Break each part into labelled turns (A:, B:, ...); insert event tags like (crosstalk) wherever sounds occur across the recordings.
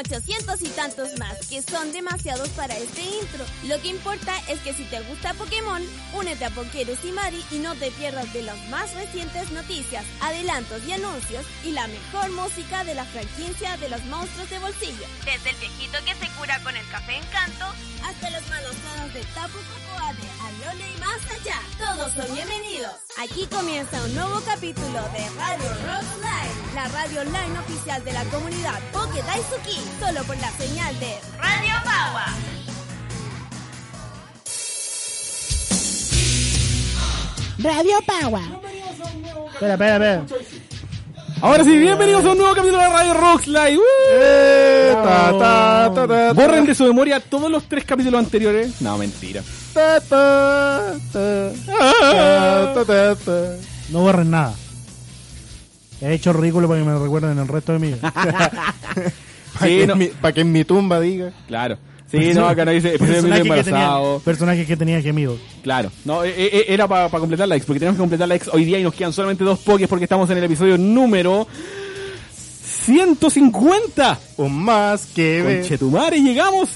A: 800 y tantos más, que son demasiados para este intro. Lo que importa es que si te gusta Pokémon, únete a Pokéres y Mari y no te pierdas de las más recientes noticias, adelantos y anuncios y la mejor música de la franquicia de los monstruos de bolsillo. Desde el viejito que se cura con el café encanto Tapu Cocoa de Alole y más allá. Todos son bienvenidos. Aquí comienza un nuevo capítulo de Radio Rock Live, la radio online oficial de la comunidad Poké Daisuki, solo por la señal de Radio Paua.
B: Radio Power.
C: Espera, espera, espera.
D: Ahora sí, bienvenidos a un nuevo capítulo de Radio Rocks Live. ¡Uh!
C: Eh, ta, ta, ta, ta,
D: Borren de su memoria todos los tres capítulos anteriores. No, mentira.
C: ta, ta, ta, ta, ta, ta, ta.
B: No borren nada. He hecho ridículo para que me recuerden el resto de mi vida. (laughs)
C: Pa'
D: Sí,
C: que
D: no.
C: mi- pa' que en mi tumba diga.
D: Claro. Sí, no, acá no dice
B: personaje, que
D: embarazado.
B: tenía, personaje que tenía gemido.
D: Claro. No, eh, eh, era para completar la X, porque tenemos que completar la X hoy día y nos quedan solamente dos pokés porque estamos en el episodio número 150.
C: Un más que.
D: Conchetumare, llegamos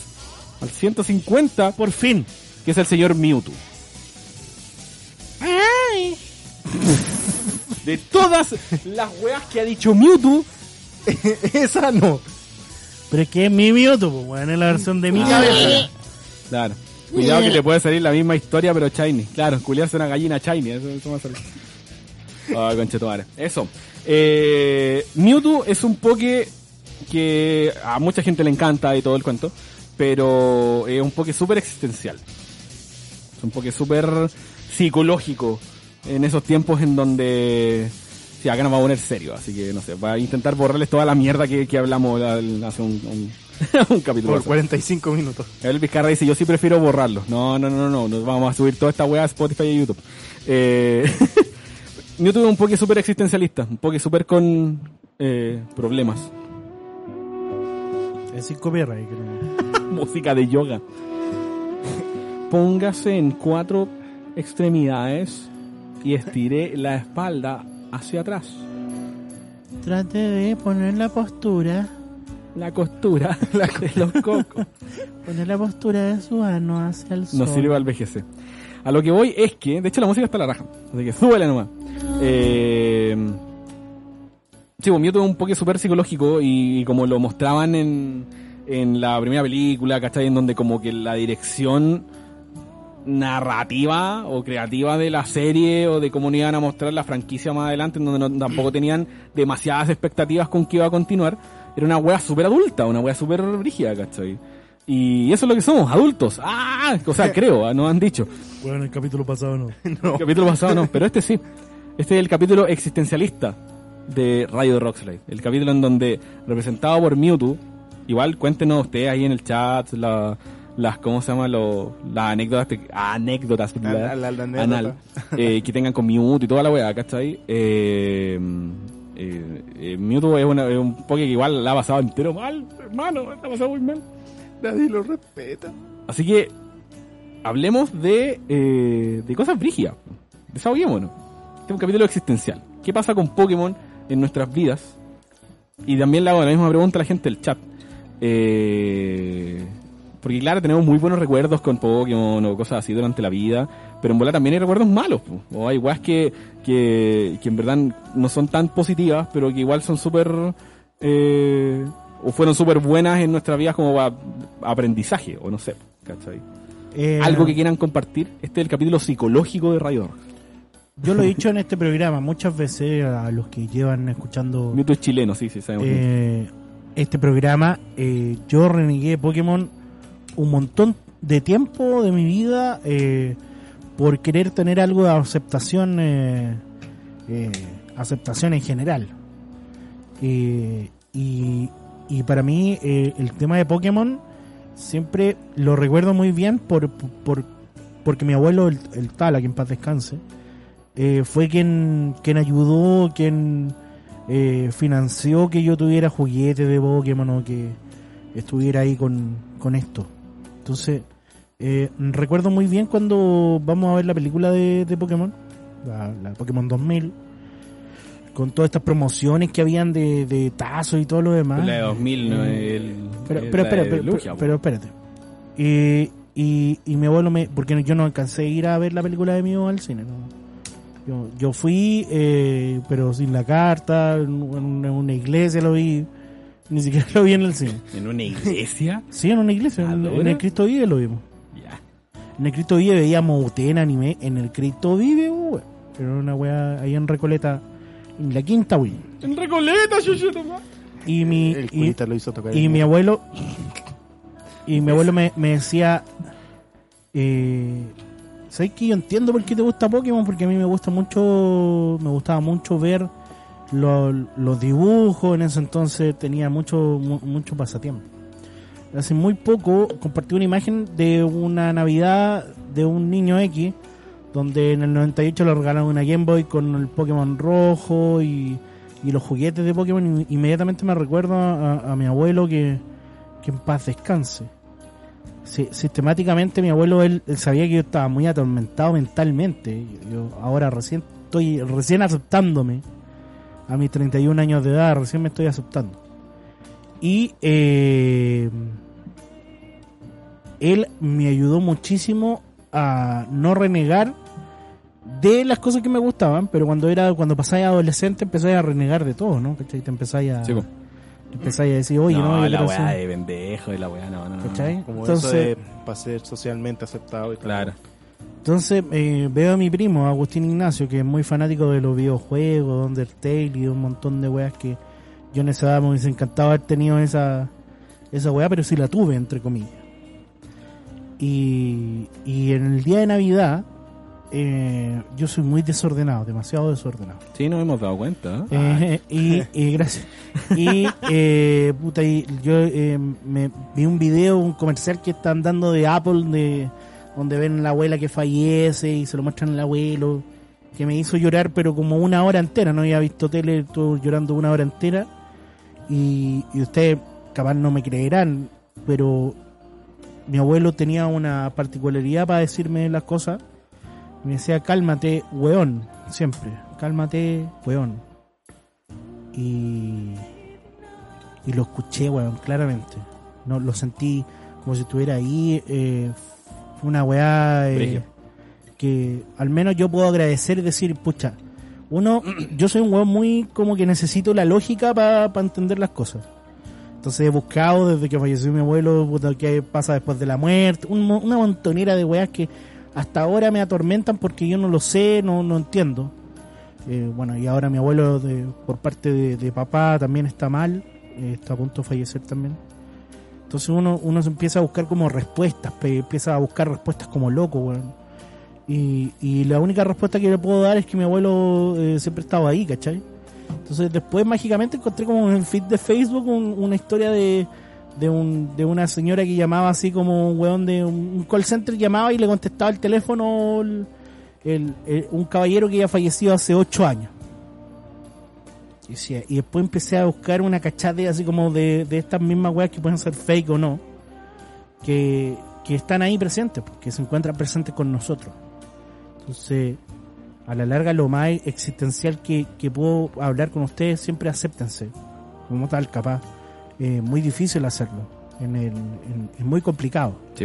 D: al 150,
B: Por fin.
D: que es el señor Mewtwo. De todas las weas que ha dicho Mewtwo, (laughs)
C: Esa no.
B: Pero es que es mi Mewtwo, pues, weón, es la versión de mi
D: Ah.
B: cabeza.
D: Claro. Cuidado que te puede salir la misma historia, pero shiny. Claro, culiarse una gallina shiny. Eso, eso va a salir. Ay, conchetumare. Eso. Eh, Mewtwo es un poke que a mucha gente le encanta y todo el cuento, pero es un poke súper existencial. Es un poke súper psicológico en esos tiempos en donde... Sí, acá nos va a poner serio, así que no sé, va a intentar borrarles toda la mierda que, que hablamos al- hace un, un, (laughs) un capítulo.
C: Por
D: pasado.
C: 45 minutos.
D: El Vizcarra dice, yo sí prefiero borrarlo. No, no, no, no, nos vamos a subir toda esta weá a Spotify y YouTube. Eh, (laughs) YouTube es un poke súper existencialista, un poke súper con eh, problemas.
B: Es sin copyright. creo. (laughs)
D: Música de yoga. Póngase en cuatro extremidades y estire la espalda hacia atrás.
B: Trate de poner la postura.
D: La costura (laughs) de los cocos.
B: Poner la postura de su ano hacia el sol.
D: nos sirve al VGC. A lo que voy es que, de hecho la música está a la raja, así que (laughs) súbele nomás. Eh, sí, pues Mewtwo es un poke súper psicológico y, como lo mostraban en, en la primera película, ¿cachai? En donde como que la dirección narrativa o creativa de la serie o de cómo nos iban a mostrar la franquicia más adelante, en donde no- tampoco tenían demasiadas expectativas con que iba a continuar, era una wea súper adulta, una wea súper rígida, ¿cachai? Y eso es lo que somos, adultos. Ah, o sea, (laughs) creo, ah, nos han dicho.
B: Bueno, en el capítulo pasado (laughs) no.
D: El capítulo pasado no, pero este sí. Este es el capítulo existencialista de Radio Rockslide. El capítulo en donde, representado por Mewtwo, igual cuéntenos ustedes ahí en el chat la- las, ¿cómo se llama? Lo- las anécdotas, anécdotas
C: La-
D: anal, eh, que tengan con Mewtwo y toda la weá, ¿cachai? Eh, eh, eh, Mewtwo es, una- es un poke que igual la ha pasado entero mal, hermano, la ha pasado muy mal.
C: Nadie lo respeta.
D: Así que hablemos de, eh, de cosas brígidas. Desahoguémonos. Este es un capítulo existencial. ¿Qué pasa con Pokémon en nuestras vidas? Y también le hago la misma pregunta a la gente del chat. Eh, porque claro, tenemos muy buenos recuerdos con Pokémon o cosas así durante la vida, pero en bola también hay recuerdos malos. po. O hay weas que, que, que en verdad no son tan positivas, pero que igual son súper... eh, o fueron súper buenas en nuestras vidas como aprendizaje, o no sé, ¿cachai?
B: Eh,
D: Algo que quieran compartir. Este es el capítulo psicológico de Rock.
B: Yo lo he dicho en (laughs) este programa muchas veces a los que llevan escuchando
D: Mewtwo es chileno, sí, sí, sabemos.
B: eh, este programa. eh, yo renegué Pokémon un montón de tiempo de mi vida eh, por querer tener algo de aceptación eh, eh, aceptación en general. Eh, y, y para mí eh, el tema de Pokémon siempre lo recuerdo muy bien por, por porque mi abuelo, el, el Tala, que en paz descanse, fue quien, quien ayudó, quien financió que yo tuviera juguetes de Pokémon o que estuviera ahí con, con esto. Entonces, eh, recuerdo muy bien cuando vamos a ver la película de, de Pokémon, la, la Pokémon 2000, con todas estas promociones que habían de, de tazos y todo lo demás.
D: La de 2000, ¿no? El,
B: Pero,
D: el-
B: pero, espera,
D: de
B: pero,
D: Lugia,
B: pero espérate. Y, y, y mi abuelo me. Porque yo no alcancé a ir a ver la película de mi al cine. ¿no? Yo, yo fui, eh, pero sin la carta, en una iglesia lo vi. Ni siquiera lo vi en el cine.
D: ¿En una iglesia?
B: Sí, en una iglesia, en, el Cristo Vive lo vimos.
D: ya.
B: En el Cristo Vive veíamos UTN anime. En el Cristo Vive, weón. Era una weá ahí en Recoleta, en la quinta, weón.
D: En Recoleta, yo, yo, nomás.
B: Y mi,
C: El
B: y,
C: lo hizo tocar.
B: y mi abuelo y mi abuelo me, me decía eh, ¿sabes que yo entiendo por qué te gusta Pokémon? Porque a mí me gusta mucho me gustaba mucho ver lo- los dibujos en ese entonces tenía mucho mu- mucho pasatiempo hace muy poco compartí una imagen de una navidad de un niño X donde en el 98 le regalaron una Game Boy con el Pokémon rojo y, y los juguetes de Pokémon. Inmediatamente me recuerdo a, mi abuelo que, que en paz descanse. Sistemáticamente mi abuelo, él sabía que yo estaba muy atormentado mentalmente. Yo ahora recién estoy recién aceptándome. A mis 31 años de edad, recién me estoy aceptando. Y eh, él me ayudó muchísimo a no renegar de las cosas que me gustaban, pero cuando era cuando pasáis adolescente empezáis a renegar de todo, ¿no? ¿Cachai? Te empezáis a,
D: Sí,
B: empezáis a decir, oye, no,
D: no, la weá de pendejo y la weá, no, no, no.
B: ¿cachai?
C: Como
B: Entonces,
C: eso de para ser socialmente aceptado y todo.
D: Claro.
B: Entonces eh, veo a mi primo, Agustín Ignacio, que es muy fanático de los videojuegos, Undertale y un montón de weas que yo en esa edad me hubiese encantado haber tenido esa, esa wea, pero sí la tuve, entre comillas. Y, y en el día de Navidad, eh, yo soy muy desordenado, demasiado desordenado.
D: Sí, nos hemos dado cuenta. ¿eh?
B: Eh, (laughs) y, y gracias. Y, eh, puta, y yo eh, me vi un video, un comercial que están dando de Apple, de, donde ven la abuela que fallece y se lo muestran al abuelo, que me hizo llorar, pero como una hora entera. No había visto tele, estuve llorando una hora entera. Y, y ustedes capaz no me creerán, pero mi abuelo tenía una particularidad para decirme las cosas. Me decía, cálmate, weón, siempre, cálmate, weón. Y, y lo escuché, weón, claramente. No, lo sentí como si estuviera ahí. Eh, una weá eh, que al menos yo puedo agradecer y decir, pucha, uno, (clears throat) yo soy un weón muy como que necesito la lógica para entender las cosas. Entonces he buscado desde que falleció mi abuelo, puta, qué pasa después de la muerte, un una montonera de weas que hasta ahora me atormentan porque yo no lo sé, no, no entiendo. Eh, bueno, y ahora mi abuelo de- por parte de, de papá también está mal, eh, está a punto de fallecer también. Entonces uno, uno empieza a buscar como respuestas, empieza a buscar respuestas como loco, weón. Y, y la única respuesta que le puedo dar es que mi abuelo eh, siempre estaba ahí, ¿cachai? Entonces después mágicamente encontré como en el feed de Facebook un- una historia de, de, un, de una señora que llamaba así como un weón de un, call center llamaba y le contestaba el teléfono el- el- un caballero que ya falleció hace ocho años. Y, decía- y después empecé a buscar una cachate así como de, de estas mismas weas que pueden ser fake o no, que, que están ahí presentes, que se encuentran presentes con nosotros. Entonces, a la larga lo más existencial que, que puedo hablar con ustedes, siempre acéptense, como tal, capaz. Es muy difícil hacerlo, en el, en- es muy complicado,
D: Sí,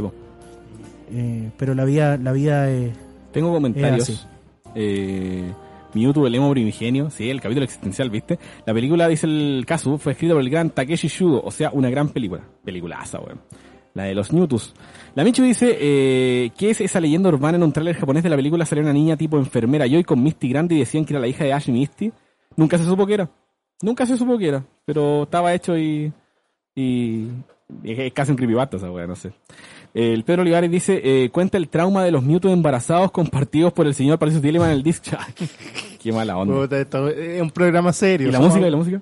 B: eh, pero la vida, la vida es...
D: Tengo
B: Es
D: comentarios.
B: así.
D: Eh, Mewtwo, el emo primigenio, sí, el capítulo existencial, ¿viste? La película, dice el Kazu, fue escrita por el gran Takeshi Shudo, o sea, una gran película. Peliculaza, weón. La de los Newtus. La Michu dice, eh, ¿qué es esa leyenda urbana en un tráiler japonés de la película? Salió una niña tipo enfermera Joy con Misty grande y decían que era la hija de Ash Misty. Nunca se supo que era. Nunca se supo que era. Pero estaba hecho y... y es casi un creepypasta esa weá, no sé. El Pedro Olivares dice, eh, cuenta el trauma de los Mewtwo embarazados compartidos por el señor Patricio Tilleman en el disc (laughs) chat. Qué mala onda.
C: Puta, esto es un programa serio.
D: ¿Y la
C: somos-
D: música? ¿Y la música?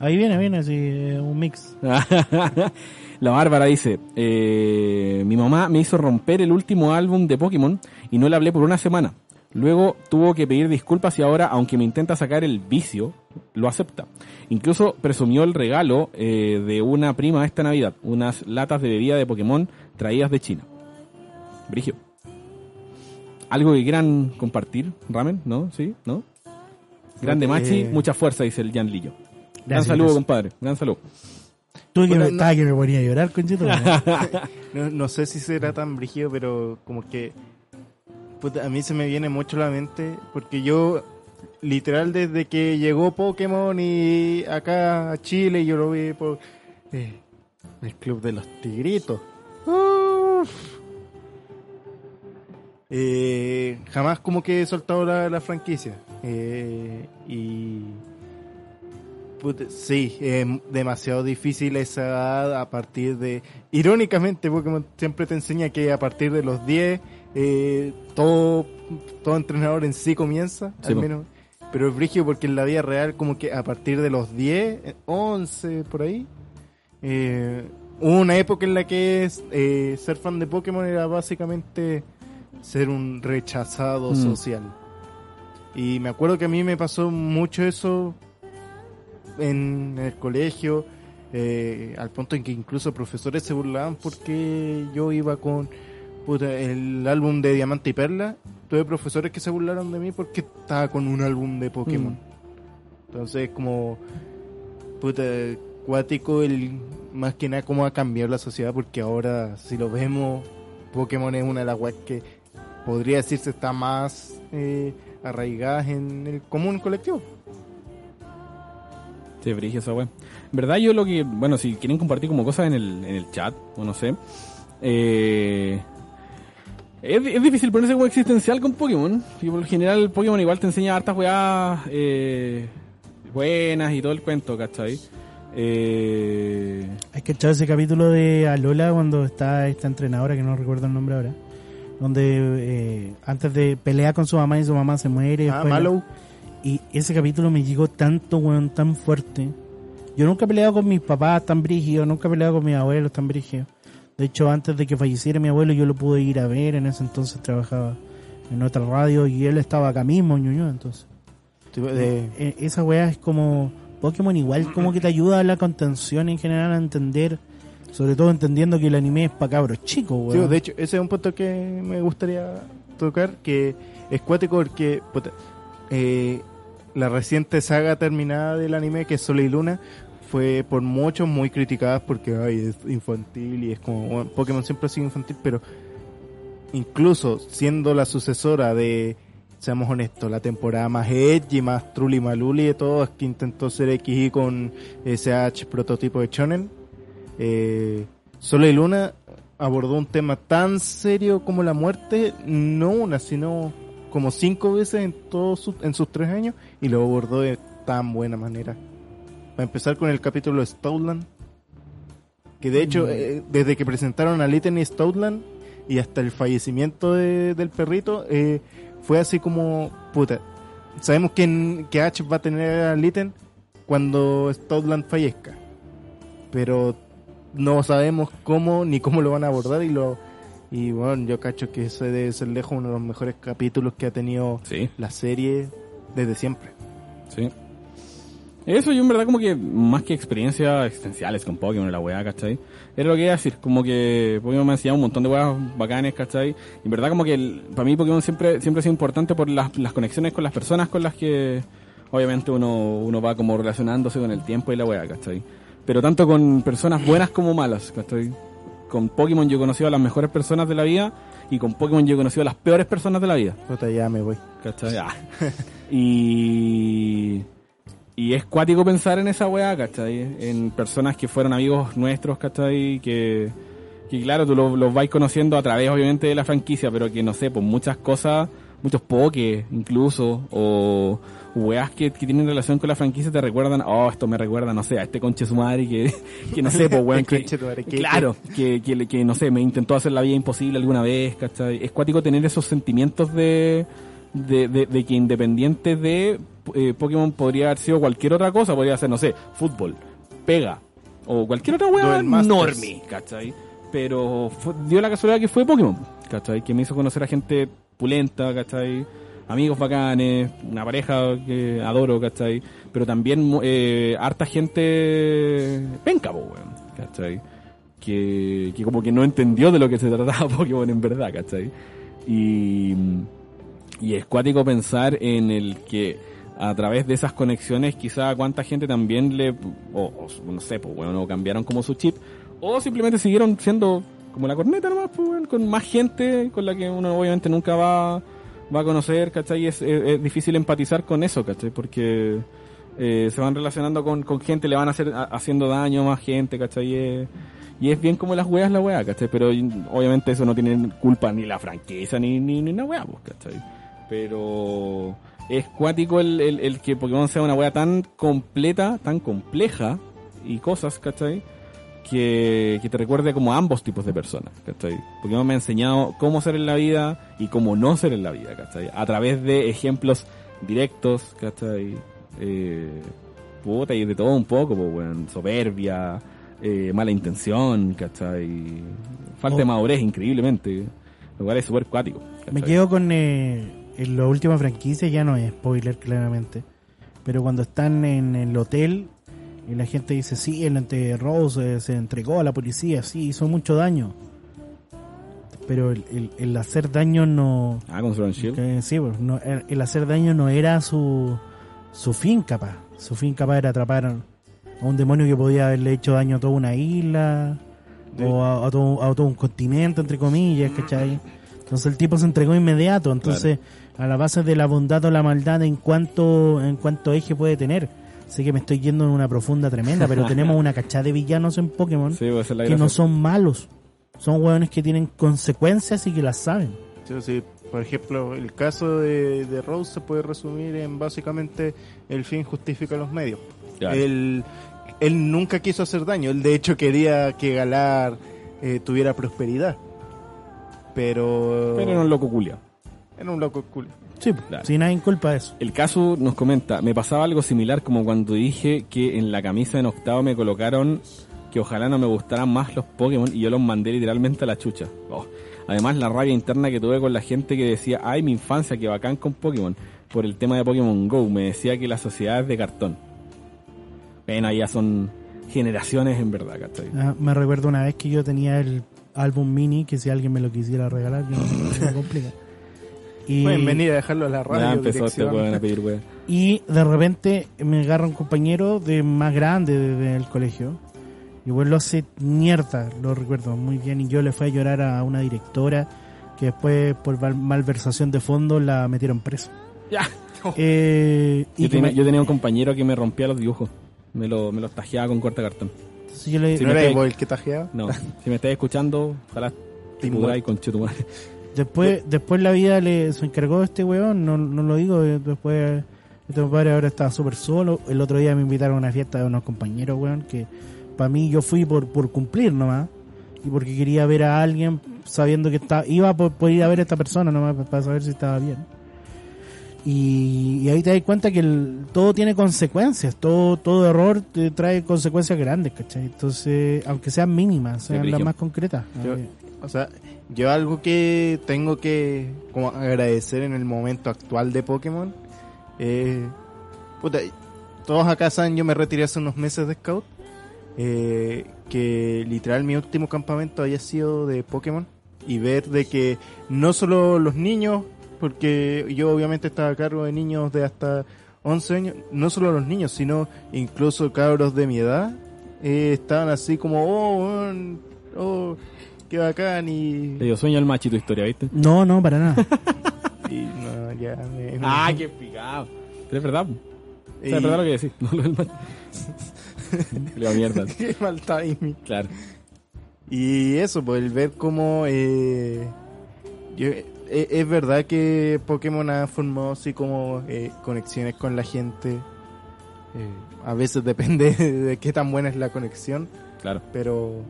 B: Ahí viene, viene, así, eh, un mix. (laughs)
D: la Bárbara dice, eh, mi mamá me hizo romper el último álbum de Pokémon y no le hablé por una semana. Luego tuvo que pedir disculpas y ahora, aunque me intenta sacar el vicio, lo acepta. Incluso presumió el regalo eh, de una prima esta Navidad, unas latas de bebida de Pokémon traídas de China. Brigio. ¿Algo que quieran compartir, Ramen? ¿No? ¿Sí? ¿No? Grande
C: Eh,
D: Machi, mucha fuerza, dice el Jan Lillo. Gran
B: Gracias,
D: saludo,
B: gracias.
D: compadre. Gran saludo.
B: Tú que
C: Bueno,
B: me,
C: no-
B: estaba que me ponía a llorar, conchito. (laughs)
C: No, no sé si será tan brígido, pero como que a mí se me viene mucho a la mente porque yo literal desde que llegó Pokémon y acá a Chile yo lo vi por eh, el club de los tigritos. Uf. Eh, jamás como que he soltado la, la franquicia Eh, y Puta, sí, es demasiado difícil esa edad a partir de... Irónicamente, Pokémon siempre te enseña que a partir de los 10 eh, todo, todo entrenador en sí comienza,
D: Sí,
C: al menos. Pero es brígido porque en la vida real como que a partir de los 10, eh, 11 por ahí, eh, hubo una época en la que eh, ser fan de Pokémon era básicamente ser un rechazado
D: Mm.
C: social. Y me acuerdo que a mí me pasó mucho eso en el colegio, eh, al punto en que incluso profesores se burlaban porque yo iba con puta, el álbum de Diamante y Perla. Tuve profesores que se burlaron de mí porque estaba con un álbum de Pokémon.
D: Mm.
C: Entonces, como puta, cuático, el, más que nada, cómo ha cambiado la sociedad, porque ahora, si lo vemos, Pokémon es una de las weas que podría decirse está más eh, arraigadas en el común colectivo.
D: Sí, brigio esa wea. En verdad yo lo que, bueno, si quieren compartir como cosas en el, en el chat, o no sé, eh, es, es difícil ponerse como existencial con Pokémon. Y por lo general Pokémon igual te enseña hartas weas eh, buenas y todo el cuento, ¿cachai? Eh,
B: Hay que echar ese capítulo de Alola cuando está esta entrenadora, que no recuerdo el nombre ahora, donde eh, antes de pelear con su mamá y su mamá se muere.
C: Ah, Mallow.
B: Y ese capítulo me llegó tanto, weón, tan fuerte. Yo nunca he peleado con mis papás tan brígidos, nunca he peleado con mis abuelos tan brígidos. De hecho, antes de que falleciera mi abuelo, yo lo pude ir a ver. En ese entonces trabajaba en otra radio y él estaba acá mismo, ñoño. Entonces,
C: De-
B: Eh, esa weá es como Pokémon, igual como que te ayuda a la contención en general a entender, sobre todo entendiendo que el anime es para cabros chicos,
C: Sí,
B: weón.
C: de hecho, ese es un punto que me gustaría tocar, que es cuático porque puta, eh, la reciente saga terminada del anime, que es Sol y Luna, fue por muchos muy criticada porque ay, es infantil y es como, bueno, Pokémon siempre ha sido infantil, pero incluso siendo la sucesora de, seamos honestos, la temporada más edgy, más truli maluli de todas, que intentó ser XY con SH prototipo de Shonen, eh, y Luna abordó un tema tan serio como la muerte, no una, sino como cinco veces en todos sus- en sus tres años y lo abordó de tan buena manera. Para empezar con el capítulo de Stoutland, que de hecho, eh, desde que presentaron a Litten y Stoutland y hasta el fallecimiento de- del perrito, eh, fue así como, puta, sabemos que, en- que Ash va a tener a Litten cuando Stoutland fallezca, pero no sabemos cómo ni cómo lo van a abordar y lo y bueno yo cacho que ese debe ser lejos uno de los mejores capítulos que ha tenido
D: sí,
C: la serie desde siempre.
D: Sí. Eso yo en verdad como que más que experiencias existenciales con Pokémon y la weá, ¿cachai? Era lo que iba a decir, como que Pokémon me ha enseñado un montón de weas bacanes, ¿cachai? Y en verdad como que el- para mí Pokémon siempre, siempre ha sido importante por las, las conexiones con las personas con las que obviamente uno, uno va como relacionándose con el tiempo y la weá, ¿cachai? Pero tanto con personas buenas como malas, ¿cachai? Con Pokémon yo he conocido a las mejores personas de la vida y con Pokémon yo he conocido a las peores personas de la vida.
C: Puta, ya me voy
D: ¿Cachai? Ah. (laughs) y, y es cuático pensar en esa weá, ¿cachai? En personas que fueron amigos nuestros, ¿cachai? Que, que claro, tú los, los vais conociendo a través, obviamente, de la franquicia, pero que no sé, pues muchas cosas, muchos pokés incluso, o weas que, que tienen relación con la franquicia te recuerdan, oh, esto me recuerda, no sé, a este conche su madre que, (laughs) que no sé, pues weón, (laughs)
C: madre, que-
D: claro, que, que, que, no sé, me intentó hacer la vida imposible alguna vez, ¿cachai? Es cuático tener esos sentimientos de, de, de, de que independiente de eh, Pokémon podría haber sido cualquier otra cosa, podría ser, no sé, fútbol, pega, o cualquier otra weá normie, ¿cachai? Pero fue- dio la casualidad que fue Pokémon, ¿cachai? Que me hizo conocer a gente pulenta, ¿cachai? Amigos bacanes, una pareja que adoro, ¿cachai? Pero también eh, harta gente penca, weón, ¿cachai? Que, que como que no entendió de lo que se (laughs) trataba Pokémon en verdad, ¿cachai? Y, y es cuático pensar en el que a través de esas conexiones quizá cuánta gente también le, o, no sé, pues bueno, cambiaron como su chip, o simplemente siguieron siendo como la corneta nomás, pues bueno, con más gente con la que uno obviamente nunca va, va a conocer, ¿cachai? Y es, difícil empatizar con eso, ¿cachai? Porque eh, se van relacionando con, con gente, le van a hacer, haciendo daño a más gente, ¿cachai? Y es, bien como las weas la wea, ¿cachai? Pero obviamente eso no tiene culpa ni la franquicia ni, ni, ni una wea, pues, ¿cachai? Pero es cuático el, el, el que Pokémon sea una wea tan completa, tan compleja y cosas, ¿cachai? Que, que te recuerde como a ambos tipos de personas, ¿cachai? Pokémon me ha enseñado cómo ser en la vida y cómo no ser en la vida, ¿cachai? A través de ejemplos directos, ¿cachai? Eh, puta, y de todo un poco, pues, weón. Soberbia, eh, mala intención, ¿cachai? Falta de
B: Oh.
D: madurez, increíblemente. Lo cual es súper cuático.
B: Me quedo con eh, en la última franquicia, ya no es spoiler claramente, pero cuando están en el hotel y la gente dice, sí, el ante Rose eh, se entregó a la policía, sí, hizo mucho daño. Pero el, el- el hacer daño no...
D: Ah, con
B: que sí, pues, no, el, el hacer daño no era su, su fin capaz. Su fin capaz era atrapar a un demonio que podía haberle hecho daño a toda una isla o a, a todo, a todo un continente, entre comillas, ¿cachai? Entonces el tipo se entregó inmediato. Entonces, a la base de la bondad o la maldad, ¿en cuánto, en cuánto eje puede tener? Sé que me estoy yendo en una profunda tremenda, pero (laughs) tenemos una cachada de villanos en Pokémon
D: Sí, pues,
B: que
D: gracia.
B: no son malos. Son hueones que tienen consecuencias y que las saben.
C: Sí, sí. Por ejemplo, el caso de, de Rose se puede resumir en básicamente el fin justifica los medios.
D: Claro.
C: Él, él nunca quiso hacer daño, él de hecho quería que Galar eh, tuviera prosperidad. Pero...
D: Pero era un loco culia.
C: Era un loco cool.
B: Sí,
D: Claro.
B: sin nadie culpa de eso.
D: El caso nos comenta, me pasaba algo similar como cuando dije que en la camisa en octavo me colocaron que ojalá no me gustaran más los Pokémon y yo los mandé literalmente a la chucha. Oh. Además la rabia interna que tuve con la gente que decía, ay mi infancia, que bacán con Pokémon, por el tema de Pokémon Go, me decía que la sociedad es de cartón. Bueno, ya son generaciones en verdad, ¿cachai?
B: Ah, me recuerdo una vez que yo tenía el álbum mini, que si alguien me lo quisiera regalar, yo no, me complica. Y,
C: Pueden venir a dejarlo a la radio.
D: Ya empezó este a pedir
B: y de repente me agarra un compañero de más grande de- del colegio. Y bueno, lo hace mierda, lo recuerdo muy bien. Y yo le fui a llorar a una directora que después, por malversación de fondos, la metieron preso.
D: Ya. (laughs)
B: Eh, y
D: Yo
B: que
D: tenía,
B: me-
D: yo tenía un compañero que me rompía los dibujos. Me, lo, me los tajeaba con corta cartón.
B: Entonces yo le-
D: Sí,
C: ¿No
D: me
C: vos el que tajeaba?
D: No, (laughs) si me estás escuchando, ojalá te pudráis con tu madre.
B: Después, después la vida le se encargó de este weón, no, no lo digo, eh, después este compadre ahora estaba súper solo. El otro día me invitaron a una fiesta de unos compañeros, weón, que para mí yo fui por, por cumplir nomás. Y porque quería ver a alguien sabiendo que estaba, iba por, por ir a ver a esta persona nomás pa- para saber si estaba bien. Y, y ahí te das cuenta que el- todo tiene consecuencias, todo, todo error te trae consecuencias grandes, ¿cachai? Entonces, aunque sean mínimas, sean las más concretas.
C: Yo- O sea, yo algo que tengo que como agradecer en el momento actual de Pokémon, eh, puta, todos acá saben, yo me retiré hace unos meses de Scout, eh, que literal mi último campamento haya sido de Pokémon y ver de que no solo los niños, porque yo obviamente estaba a cargo de niños de hasta 11 años, no solo los niños, sino incluso cabros de mi edad, eh, estaban así como, oh, oh, qué bacán y,
D: Te dio sueño el machi tu historia, ¿viste?
B: No, no, para nada. (laughs)
C: y no, ya me,
D: Ah, qué picado. Es verdad. po. O sea, es
C: Y-
D: verdad lo que decís. (laughs) No lo del (laughs) mierda.
C: qué mal timing.
D: Claro.
C: Y eso, pues el ver cómo eh, yo- eh, es verdad que Pokémon ha formado así como eh, conexiones con la gente. Eh, a veces (laughs) depende de qué tan buena es la conexión,
D: Claro.
C: pero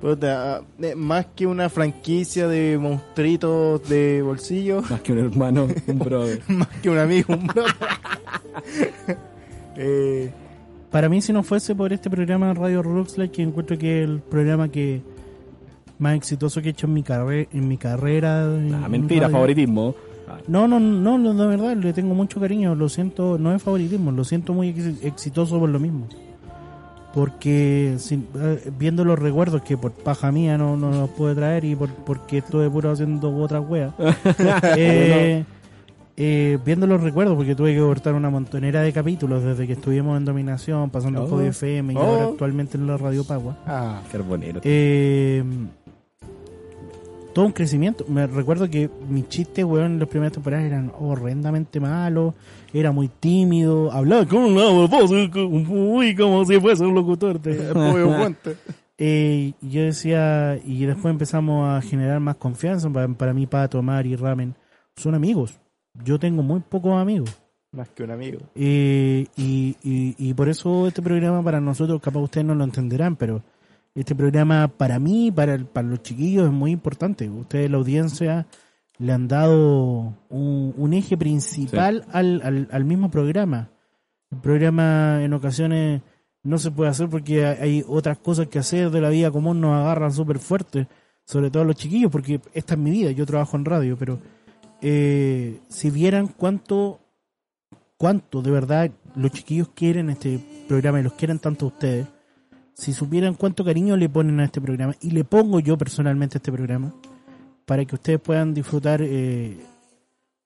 C: Puta, eh, más que una franquicia de monstruitos de bolsillo,
D: Más que un hermano, un (laughs) brother.
C: más que un amigo, un brother. (laughs) eh,
B: Para mí, si no fuese por este programa de Radio Rockslide, que encuentro que es el programa que más exitoso que he hecho en mi, carre en mi carrera.
D: Ah,
B: en
D: mentira, favoritismo.
B: No, no, no, no, de verdad, le tengo mucho cariño, lo siento, no es favoritismo, lo siento muy ex- exitoso por lo mismo. Porque sin- eh, viendo los recuerdos que por paja mía no, no los pude traer y por, porque estuve puro haciendo otras weas. (laughs) eh, eh, viendo los recuerdos, porque tuve que cortar una montonera de capítulos desde que estuvimos en Dominación, pasando
D: Oh.
B: en FM y
C: Oh.
B: ahora actualmente en la Radio Pagua.
C: ah,
D: Carbonero.
B: Eh, todo un crecimiento. Me recuerdo que mis chistes, weón, en las primeras temporadas eran horrendamente malos. Era muy tímido. Hablaba como una voz, uy, como si fuese un locutor. de- (laughs)
C: puente. (laughs)
B: Eh, y yo decía, y después empezamos a generar más confianza. Para, para mí, Pato, Mari, Ramen son amigos. Yo tengo muy pocos amigos.
C: Más que un amigo.
B: Eh, y, y, y por eso este programa para nosotros, capaz ustedes no lo entenderán, pero este programa para mí, para, el- para los chiquillos es muy importante. Ustedes, la audiencia, le han dado un, un eje principal al, al, al mismo programa. El programa en ocasiones no se puede hacer porque hay- hay otras cosas que hacer de la vida común, nos agarran súper fuerte, sobre todo a los chiquillos, porque esta es mi vida, yo trabajo en radio, pero eh, si vieran cuánto cuánto de verdad los chiquillos quieren este programa y los quieren tanto a ustedes, si supieran cuánto cariño le ponen a este programa, y le pongo yo personalmente a este programa, para que ustedes puedan disfrutar eh,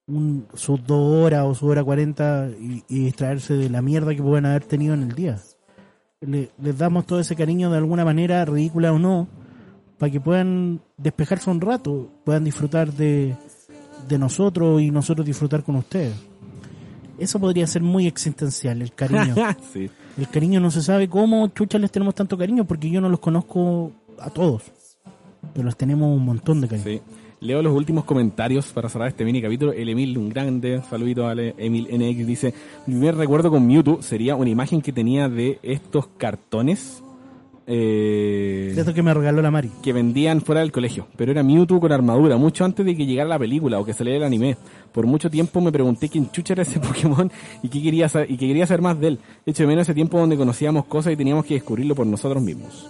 B: un, sus dos horas o su hora cuarenta y, y distraerse de la mierda que pueden haber tenido en el día. Le- les damos todo ese cariño de alguna manera, ridícula o no, para que puedan despejarse un rato, puedan disfrutar de, de nosotros y nosotros disfrutar con ustedes. Eso podría ser muy existencial, el cariño. (laughs)
D: sí.
B: El cariño no se sabe cómo chucha les tenemos tanto cariño porque yo no los conozco a todos. Pero los tenemos un montón de cariño.
D: Sí. Leo los últimos comentarios para cerrar este mini capítulo. El Emil, un grande saludito a Emil NX, dice: Mi primer recuerdo con Mewtwo sería una imagen que tenía de estos cartones eh,
B: De esto que me regaló la Mari.
D: que vendían fuera del colegio. Pero era Mewtwo con armadura, mucho antes de que llegara la película o que saliera el anime. Por mucho tiempo me pregunté quién chucha era ese (laughs) Pokémon y qué quería, sa- y que quería saber más de él. De hecho, de menos ese tiempo donde conocíamos cosas y teníamos que descubrirlo por nosotros mismos.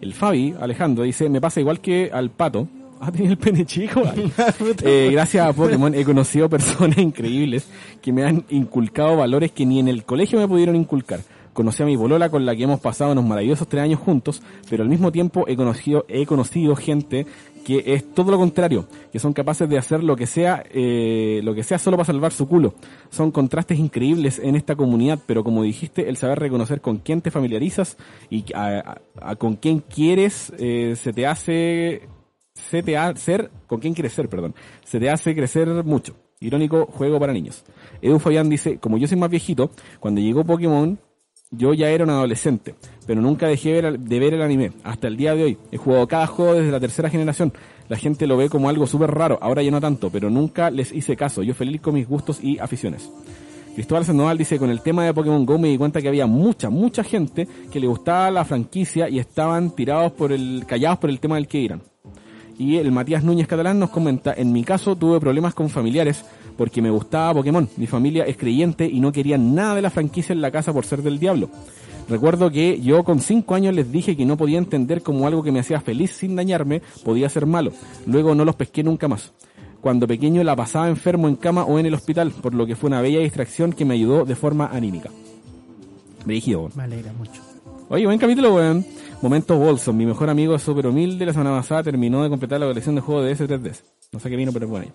D: El Fabi, Alejandro, dice, me pasa igual que al pato. (laughs) Ah, tenía el pene chico. (laughs) Eh, gracias a Pokémon he conocido personas increíbles que me han inculcado valores que ni en el colegio me pudieron inculcar. Conocí a mi bolola con la que hemos pasado unos maravillosos tres años juntos, pero al mismo tiempo he conocido, he conocido gente que es todo lo contrario, que son capaces de hacer lo que sea, eh, lo que sea solo para salvar su culo. Son contrastes increíbles en esta comunidad, pero como dijiste, el saber reconocer con quién te familiarizas y a- con quién quieres, eh, se te hace se te hace con quién quieres ser, perdón, se te hace crecer mucho. Irónico juego para niños. Edu Fabián dice, como yo soy más viejito, cuando llegó Pokémon, yo ya era un adolescente, pero nunca dejé ver- de ver el anime, hasta el día de hoy. He jugado cada juego desde la tercera generación. La gente lo ve como algo súper raro, ahora ya no tanto, pero nunca les hice caso. Yo feliz con mis gustos y aficiones. Cristóbal Sandoval dice, con el tema de Pokémon GO me di cuenta que había mucha, mucha gente que le gustaba la franquicia y estaban tirados por el, callados por el tema del que irán. Y el Matías Núñez Catalán nos comenta, en mi caso tuve problemas con familiares porque me gustaba Pokémon. Mi familia es creyente y no querían nada de la franquicia en la casa por ser del diablo. Recuerdo que yo con 5 años les dije que no podía entender cómo algo que me hacía feliz sin dañarme podía ser malo. Luego no los pesqué nunca más. Cuando pequeño la pasaba enfermo en cama o en el hospital, por lo que fue una bella distracción que me ayudó de forma anímica. Brígido.
B: Me alegra mucho.
D: Oye, buen capítulo, weón. Momentos Bolson, mi mejor amigo súper humilde. La semana pasada terminó de completar la colección de juegos de S3DS. No sé qué vino, pero bueno.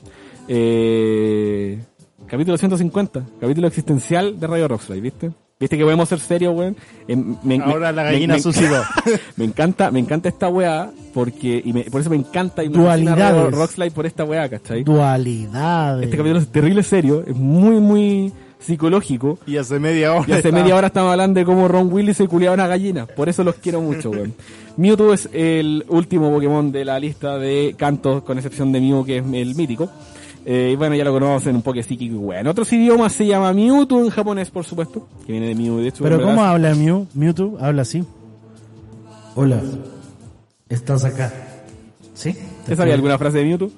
D: Eh, capítulo 150, capítulo existencial de Radio Rockslide, ¿viste? ¿Viste que podemos ser serios, weón? Eh, me- me-
C: Ahora la gallina
D: me-
C: suicidó. (laughs)
D: me encanta, me encanta esta weá porque, y me- por eso me encanta y me
B: Dualidades.
D: Radio Rockslide por esta weá, ¿cachai?
B: Dualidades.
D: Este capítulo es terrible serio, es muy, muy psicológico.
C: Y hace media hora.
D: Y hace media hora estamos hablando de cómo Ron Willis se culiaba una gallina. Por eso los quiero mucho, weón. Mewtwo es el último Pokémon de la lista de cantos, con excepción de Mew, que es el mítico. Eh, y bueno, ya lo conocen un poco psíquico y weón. En otros idiomas se llama Mewtwo en japonés, por supuesto. Que viene de Mew, de hecho.
B: Pero ¿cómo
D: verdad-
B: habla Mew? Mewtwo habla así. Hola. Estás acá. ¿Sí?
D: ¿Te sabía alguna frase de Mewtwo?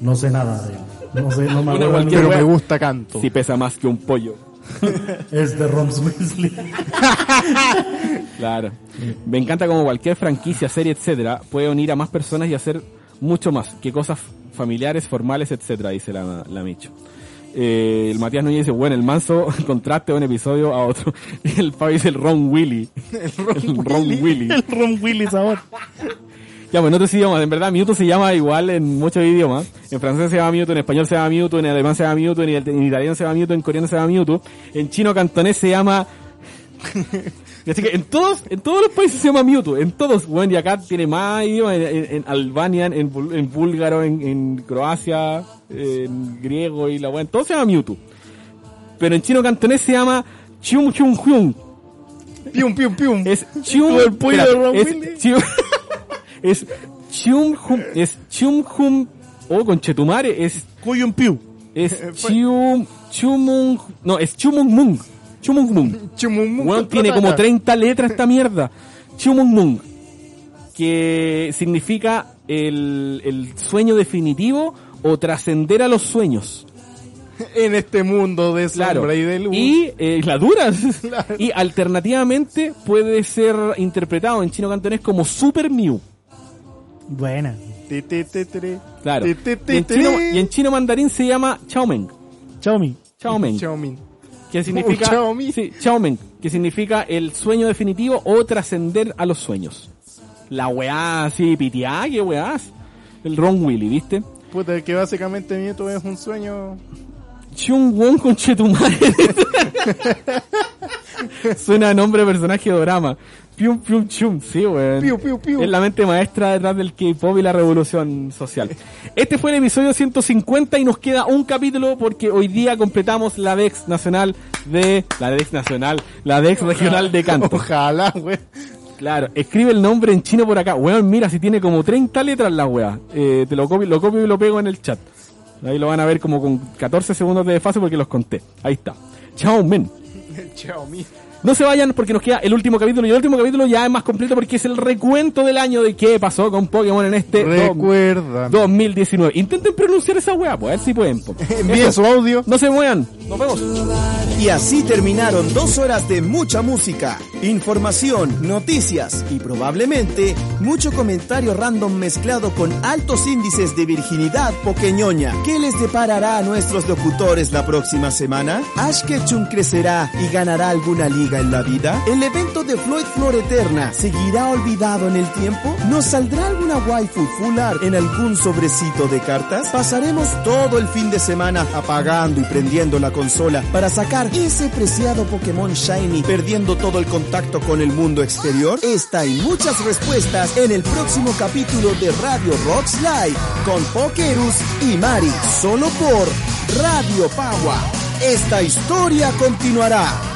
B: No sé nada de él. No sé, no me (laughs) acuerdo.
C: Pero me gusta canto.
D: Si pesa más que un pollo. (laughs)
B: Es de Ron Weasley. (laughs)
D: Claro. Me encanta como cualquier franquicia, serie, etcétera, puede unir a más personas y hacer mucho más que cosas familiares, formales, etcétera, dice la, la Micho. Eh, el Matías Núñez dice, bueno, el manso (laughs) contraste un episodio a otro. Y (laughs) el Fabi dice el Ron Willy. (laughs) El Ron, Willy.
B: El Ron Willis ahora.
D: Ya, pues en otros idiomas, en verdad Mewtwo se llama igual en muchos idiomas. En francés se llama Mewtwo, en español se llama Mewtwo, en alemán se llama Mewtwo, en, en italiano se llama Mewtwo, en coreano se llama Mewtwo, en chino cantonés se llama... Así que en todos, en todos los países se llama Mewtwo, en todos, bueno, y acá tiene más idiomas, en, en- en Albania, en, en búlgaro, en, en Croacia, en griego y la bueno, todo se llama Mewtwo. Pero en chino cantonés se llama Chum Chum Hyun.
C: Pium, pium, pium.
D: Es Chum.
B: Como el pollo de
D: es. Chum- (laughs) es Chum Hum. Es Chum Hum. Oh, conchetumare. Es,
B: Cuyun Piu.
D: es Chum. Chumung. No, es Chumung Mung. Chumung Mung.
C: Chumum,
D: Weón, tiene como 30 letras esta mierda. Chumung Mung. Que significa el, el sueño definitivo o trascender a los sueños. (laughs)
C: En este mundo de
D: Claro.
C: sombra y de luz.
D: Y eh, la dura. (laughs) Y alternativamente puede ser interpretado en chino cantonés como Super Mew.
B: Buena.
D: Claro. Y en, chino, y en chino mandarín se llama Chaomeng.
B: Xiaomi.
D: Chaomeng.
C: Xiaomi.
D: Que significa. Sí, Chaomeng. Que significa el sueño definitivo o trascender a los sueños. La weá así, pitiá, qué weá. El Ron Willy, ¿viste?
C: Puta, que básicamente nieto es un sueño.
D: Chung Won con Chetumare. (laughs) Suena a nombre de personaje de drama. Pium Pium Chum, sí, weón.
C: Piu, piu, piu.
D: Es la mente maestra detrás del K-pop y la revolución social. Este fue el episodio 150 y nos queda un capítulo porque hoy día completamos la DEX nacional de. La DEX nacional, la DEX regional de canto.
C: Ojalá, güey.
D: Claro, escribe el nombre en chino por acá. Weón, mira, si tiene como 30 letras la weá. Eh, te lo copio, lo copio y lo pego en el chat. Ahí lo van a ver como con 14 segundos de desfase porque los conté. Ahí está. Chao, men. (laughs)
C: Xiaomi.
D: No se vayan porque nos queda el último capítulo y el último capítulo ya es más completo porque es el recuento del año de qué pasó con Pokémon en este
C: Recuerda.
D: 2019. Intenten pronunciar esa weá, pues a ver si pueden. (laughs)
C: Envíen
D: Eso.
C: su audio.
D: No se muevan. Nos vemos.
E: Y así terminaron dos horas de mucha música, información, noticias y probablemente mucho comentario random mezclado con altos índices de virginidad poqueñoña. ¿Qué les deparará a nuestros locutores la próxima semana? ¿Ash Ketchum crecerá y ganará alguna liga en la vida? ¿El evento de Floyd Flor Eterna seguirá olvidado en el tiempo? ¿Nos saldrá alguna waifu fular en algún sobrecito de cartas? ¿Pasaremos todo el fin de semana apagando y prendiendo la consola para sacar ese preciado Pokémon Shiny perdiendo todo el contacto con el mundo exterior? Esta y muchas respuestas en el próximo capítulo de Radio Rocks Live con Pokerus y Mari, solo por Radio Pagua. Esta historia continuará.